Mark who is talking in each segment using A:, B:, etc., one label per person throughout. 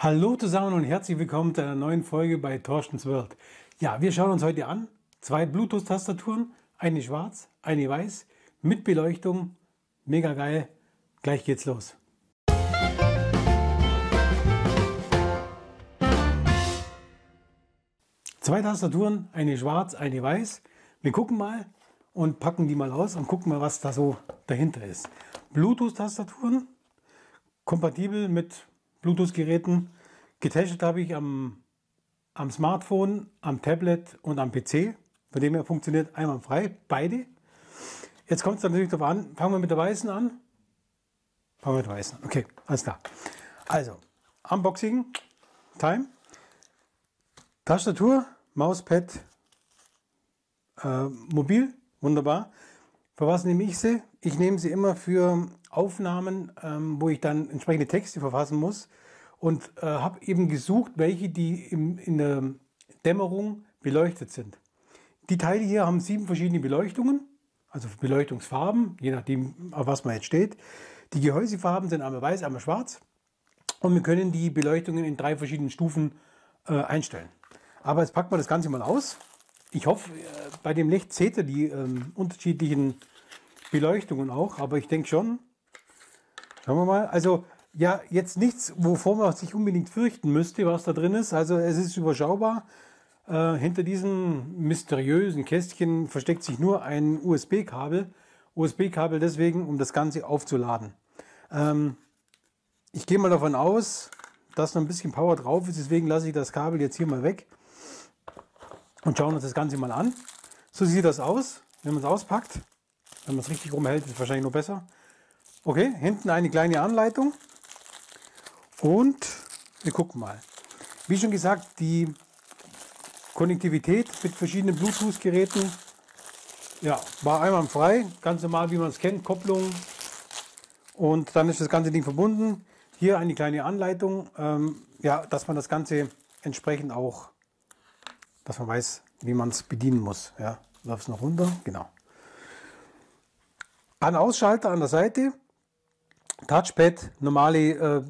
A: Hallo zusammen und herzlich willkommen zu einer neuen Folge bei Torstens World. Ja, wir schauen uns heute an zwei Bluetooth-Tastaturen, eine schwarz, eine weiß, mit Beleuchtung. Mega geil. Gleich geht's los. Zwei Tastaturen, eine schwarz, eine weiß. Wir gucken mal und packen die mal aus und gucken mal, was da so dahinter ist. Bluetooth-Tastaturen, kompatibel mit Bluetooth-Geräten. Getestet habe ich am, am Smartphone, am Tablet und am PC. Von dem her funktioniert einwandfrei, beide. Jetzt kommt es natürlich darauf an, fangen wir mit der weißen an. Fangen wir mit der weißen an. Okay, alles klar. Also, Unboxing, Time. Tastatur, Mauspad, äh, mobil, wunderbar. Für was nehme ich sie? Ich nehme sie immer für Aufnahmen, ähm, wo ich dann entsprechende Texte verfassen muss und äh, habe eben gesucht, welche die in der Dämmerung beleuchtet sind. Die Teile hier haben sieben verschiedene Beleuchtungen, also Beleuchtungsfarben, je nachdem, auf was man jetzt steht. Die Gehäusefarben sind einmal weiß, einmal schwarz und wir können die Beleuchtungen in drei verschiedenen Stufen äh, einstellen. Aber jetzt packt man das Ganze mal aus. Ich hoffe, äh, bei dem Licht seht ihr die ähm, unterschiedlichen Beleuchtungen auch, aber ich denke schon. Schauen wir mal. Also ja, jetzt nichts, wovor man sich unbedingt fürchten müsste, was da drin ist. Also es ist überschaubar. Äh, hinter diesem mysteriösen Kästchen versteckt sich nur ein USB-Kabel. USB-Kabel deswegen, um das Ganze aufzuladen. Ähm, ich gehe mal davon aus, dass noch ein bisschen Power drauf ist, deswegen lasse ich das Kabel jetzt hier mal weg und schauen uns das Ganze mal an. So sieht das aus, wenn man es auspackt. Wenn man es richtig rumhält, ist es wahrscheinlich noch besser. Okay, hinten eine kleine Anleitung und wir gucken mal. Wie schon gesagt, die Konnektivität mit verschiedenen Bluetooth-Geräten ja, war einwandfrei, ganz normal, wie man es kennt, Kopplung und dann ist das ganze Ding verbunden. Hier eine kleine Anleitung, ähm, ja, dass man das Ganze entsprechend auch, dass man weiß, wie man es bedienen muss. Ja, läuft es noch runter, genau. Ein Ausschalter an der Seite, Touchpad, normale äh,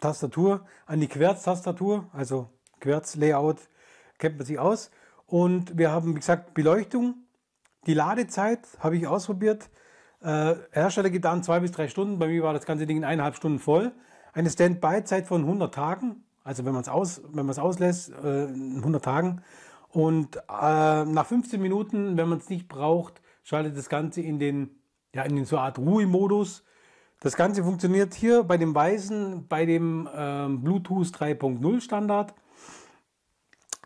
A: Tastatur, eine Querz-Tastatur, also Querz-Layout, kennt man sich aus. Und wir haben, wie gesagt, Beleuchtung. Die Ladezeit habe ich ausprobiert. Äh, Hersteller gibt an zwei bis drei Stunden. Bei mir war das ganze Ding in eineinhalb Stunden voll. Eine Standby-Zeit von 100 Tagen. Also wenn man es aus, auslässt, äh, 100 Tagen. Und äh, nach 15 Minuten, wenn man es nicht braucht, schaltet das Ganze in den, ja, in so eine Art Ruhemodus. Das Ganze funktioniert hier bei dem Weißen, bei dem äh, Bluetooth 3.0 Standard.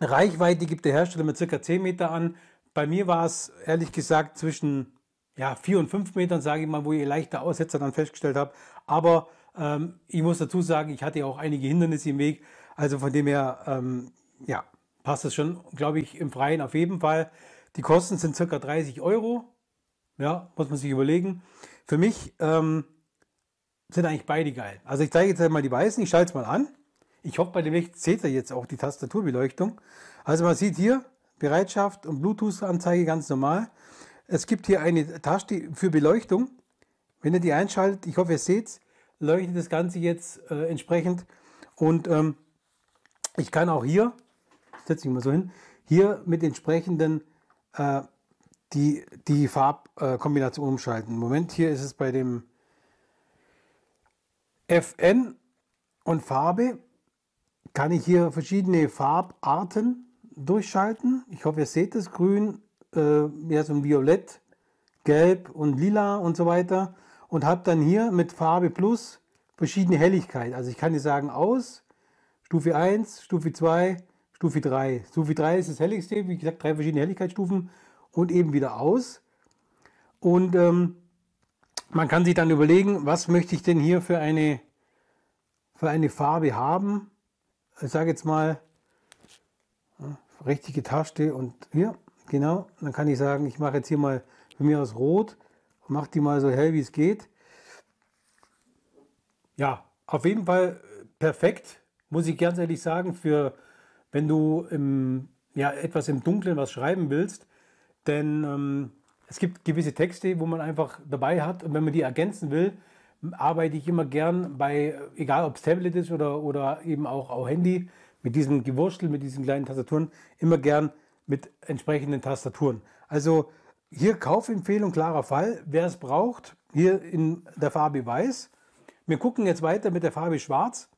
A: Reichweite gibt der Hersteller mit ca. 10 Meter an. Bei mir war es ehrlich gesagt zwischen ja, 4 und 5 Metern, sage ich mal, wo ich leichte Aussetzer dann festgestellt habe. Aber ähm, ich muss dazu sagen, ich hatte auch einige Hindernisse im Weg. Also von dem her, ähm, ja, passt das schon, glaube ich, im Freien auf jeden Fall. Die Kosten sind ca. 30 Euro. Ja, muss man sich überlegen. Für mich ähm, sind eigentlich beide geil. Also ich zeige jetzt mal die weißen, ich schalte es mal an. Ich hoffe, bei dem Licht seht ihr jetzt auch die Tastaturbeleuchtung. Also man sieht hier Bereitschaft und Bluetooth-Anzeige ganz normal. Es gibt hier eine Taste für Beleuchtung. Wenn ihr die einschaltet, ich hoffe, ihr seht es, leuchtet das Ganze jetzt äh, entsprechend. Und ähm, ich kann auch hier, setze ich mal so hin, hier mit entsprechenden äh, die, die Farbkombination umschalten. Im Moment hier ist es bei dem FN und Farbe kann ich hier verschiedene Farbarten durchschalten. Ich hoffe, ihr seht es. Grün, äh, ja, so ein Violett, Gelb und Lila und so weiter. Und habe dann hier mit Farbe Plus verschiedene Helligkeit. Also ich kann hier sagen aus, Stufe 1, Stufe 2, Stufe 3. Stufe 3 ist das helligste, wie gesagt, drei verschiedene Helligkeitsstufen und eben wieder aus. Und ähm, man kann sich dann überlegen, was möchte ich denn hier für eine, für eine Farbe haben. Ich sage jetzt mal, richtige Taste und hier, genau. Dann kann ich sagen, ich mache jetzt hier mal für mich aus Rot mache die mal so hell wie es geht. Ja, auf jeden Fall perfekt, muss ich ganz ehrlich sagen, für wenn du im, ja, etwas im Dunkeln was schreiben willst. Denn ähm, es gibt gewisse Texte, wo man einfach dabei hat und wenn man die ergänzen will, arbeite ich immer gern bei, egal ob es Tablet ist oder, oder eben auch, auch Handy, mit diesem Gewurstel, mit diesen kleinen Tastaturen, immer gern mit entsprechenden Tastaturen. Also hier Kaufempfehlung, klarer Fall. Wer es braucht, hier in der Farbe Weiß. Wir gucken jetzt weiter mit der Farbe Schwarz.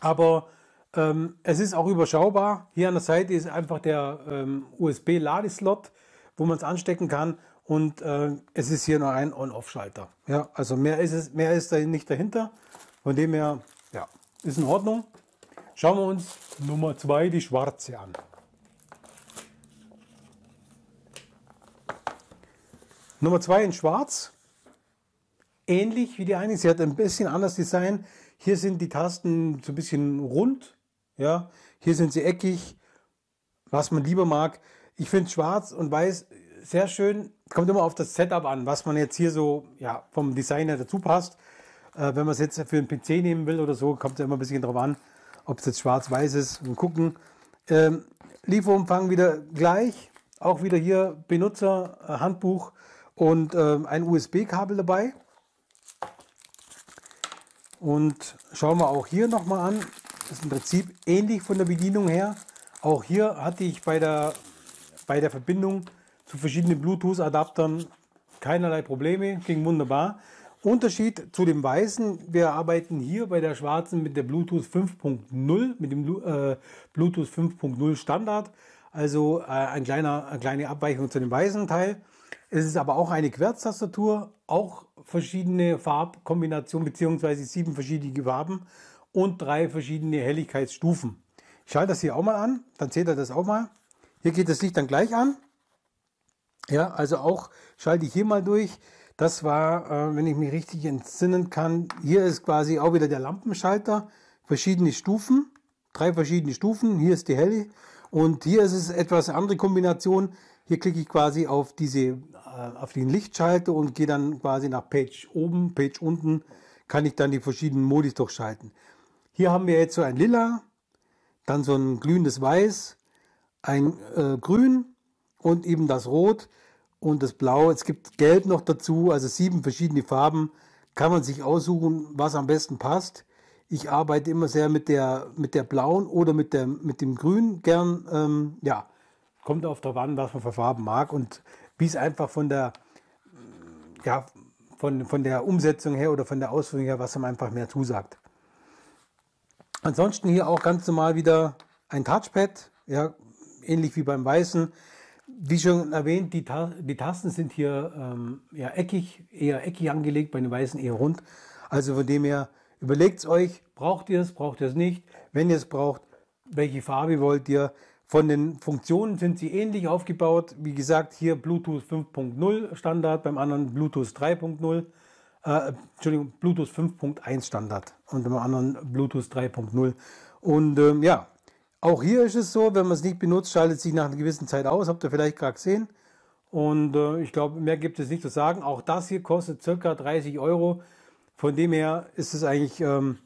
A: Aber ähm, es ist auch überschaubar. Hier an der Seite ist einfach der ähm, USB-Ladeslot, wo man es anstecken kann. Und äh, es ist hier noch ein On-Off-Schalter. Ja, also mehr ist es, mehr ist da nicht dahinter. Von dem her, ja, ist in Ordnung. Schauen wir uns Nummer 2, die schwarze, an. Nummer 2 in schwarz. Ähnlich wie die eine. Sie hat ein bisschen anderes Design. Hier sind die Tasten so ein bisschen rund. Ja, hier sind sie eckig. Was man lieber mag. Ich finde schwarz und weiß sehr schön. Kommt immer auf das Setup an, was man jetzt hier so ja, vom Designer dazu passt. Äh, wenn man es jetzt für einen PC nehmen will oder so, kommt es immer ein bisschen drauf an ob es jetzt schwarz-weiß ist. Und gucken. Ähm, Lieferumfang wieder gleich. Auch wieder hier Benutzer, äh, und ähm, ein USB-Kabel dabei. Und schauen wir auch hier nochmal an. Ist im Prinzip ähnlich von der Bedienung her. Auch hier hatte ich bei der, bei der Verbindung zu verschiedenen Bluetooth-Adaptern keinerlei Probleme, ging wunderbar. Unterschied zu dem weißen, wir arbeiten hier bei der schwarzen mit der Bluetooth 5.0, mit dem äh, Bluetooth 5.0 Standard, also äh, ein kleiner, eine kleine Abweichung zu dem weißen Teil. Es ist aber auch eine Querztastatur, auch verschiedene Farbkombinationen beziehungsweise sieben verschiedene Farben und drei verschiedene Helligkeitsstufen. Ich schalte das hier auch mal an, dann seht ihr das auch mal. Hier geht das Licht dann gleich an. Ja, also auch schalte ich hier mal durch. Das war, äh, wenn ich mich richtig entsinnen kann, hier ist quasi auch wieder der Lampenschalter, verschiedene Stufen, drei verschiedene Stufen. Hier ist die helle und hier ist es etwas andere Kombination. Hier klicke ich quasi auf diese, äh, auf den Lichtschalter und gehe dann quasi nach Page oben, Page unten, kann ich dann die verschiedenen Modis durchschalten. Hier haben wir jetzt so ein Lila, dann so ein glühendes Weiß, ein äh, Grün und eben das Rot und das Blau. Es gibt Gelb noch dazu, also sieben verschiedene Farben. Kann man sich aussuchen, was am besten passt. Ich arbeite immer sehr mit der, mit der blauen oder mit, der, mit dem Grün gern. Ähm, ja, kommt auf der Wand, was man für Farben mag und wie es einfach von der, ja, von, von der Umsetzung her oder von der Ausführung her, was einem einfach mehr zusagt. Ansonsten hier auch ganz normal wieder ein Touchpad, ja, ähnlich wie beim Weißen wie schon erwähnt, die, Ta die Tasten sind hier ähm, ja, eckig, eher eckig angelegt, bei den weißen eher rund. Also von dem her, überlegt es euch, braucht ihr es, braucht ihr es nicht. Wenn ihr es braucht, welche Farbe wollt ihr? Von den Funktionen sind sie ähnlich aufgebaut. Wie gesagt, hier Bluetooth 5.0 Standard, beim anderen Bluetooth 3.0. Äh, Entschuldigung, Bluetooth 5.1 Standard und beim anderen Bluetooth 3.0. Und ähm, ja, auch hier ist es so, wenn man es nicht benutzt, schaltet sich nach einer gewissen Zeit aus. Habt ihr vielleicht gerade gesehen. Und äh, ich glaube, mehr gibt es nicht zu sagen. Auch das hier kostet ca. 30 Euro. Von dem her ist es eigentlich ähm,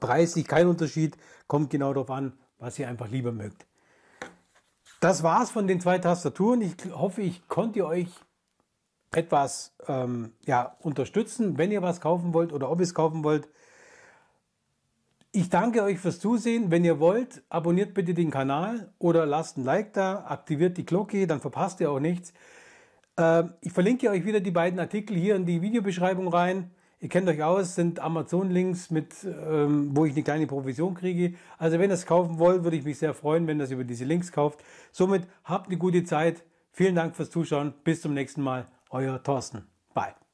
A: preislich kein Unterschied. Kommt genau darauf an, was ihr einfach lieber mögt. Das war's von den zwei Tastaturen. Ich hoffe, ich konnte euch etwas ähm, ja, unterstützen, wenn ihr was kaufen wollt oder ob ihr es kaufen wollt. Ich danke euch fürs Zusehen. Wenn ihr wollt, abonniert bitte den Kanal oder lasst ein Like da, aktiviert die Glocke, dann verpasst ihr auch nichts. Ähm, ich verlinke euch wieder die beiden Artikel hier in die Videobeschreibung rein. Ihr kennt euch aus, sind Amazon-Links, mit, ähm, wo ich eine kleine Provision kriege. Also wenn ihr es kaufen wollt, würde ich mich sehr freuen, wenn ihr es über diese Links kauft. Somit habt eine gute Zeit. Vielen Dank fürs Zuschauen. Bis zum nächsten Mal. Euer Thorsten. Bye.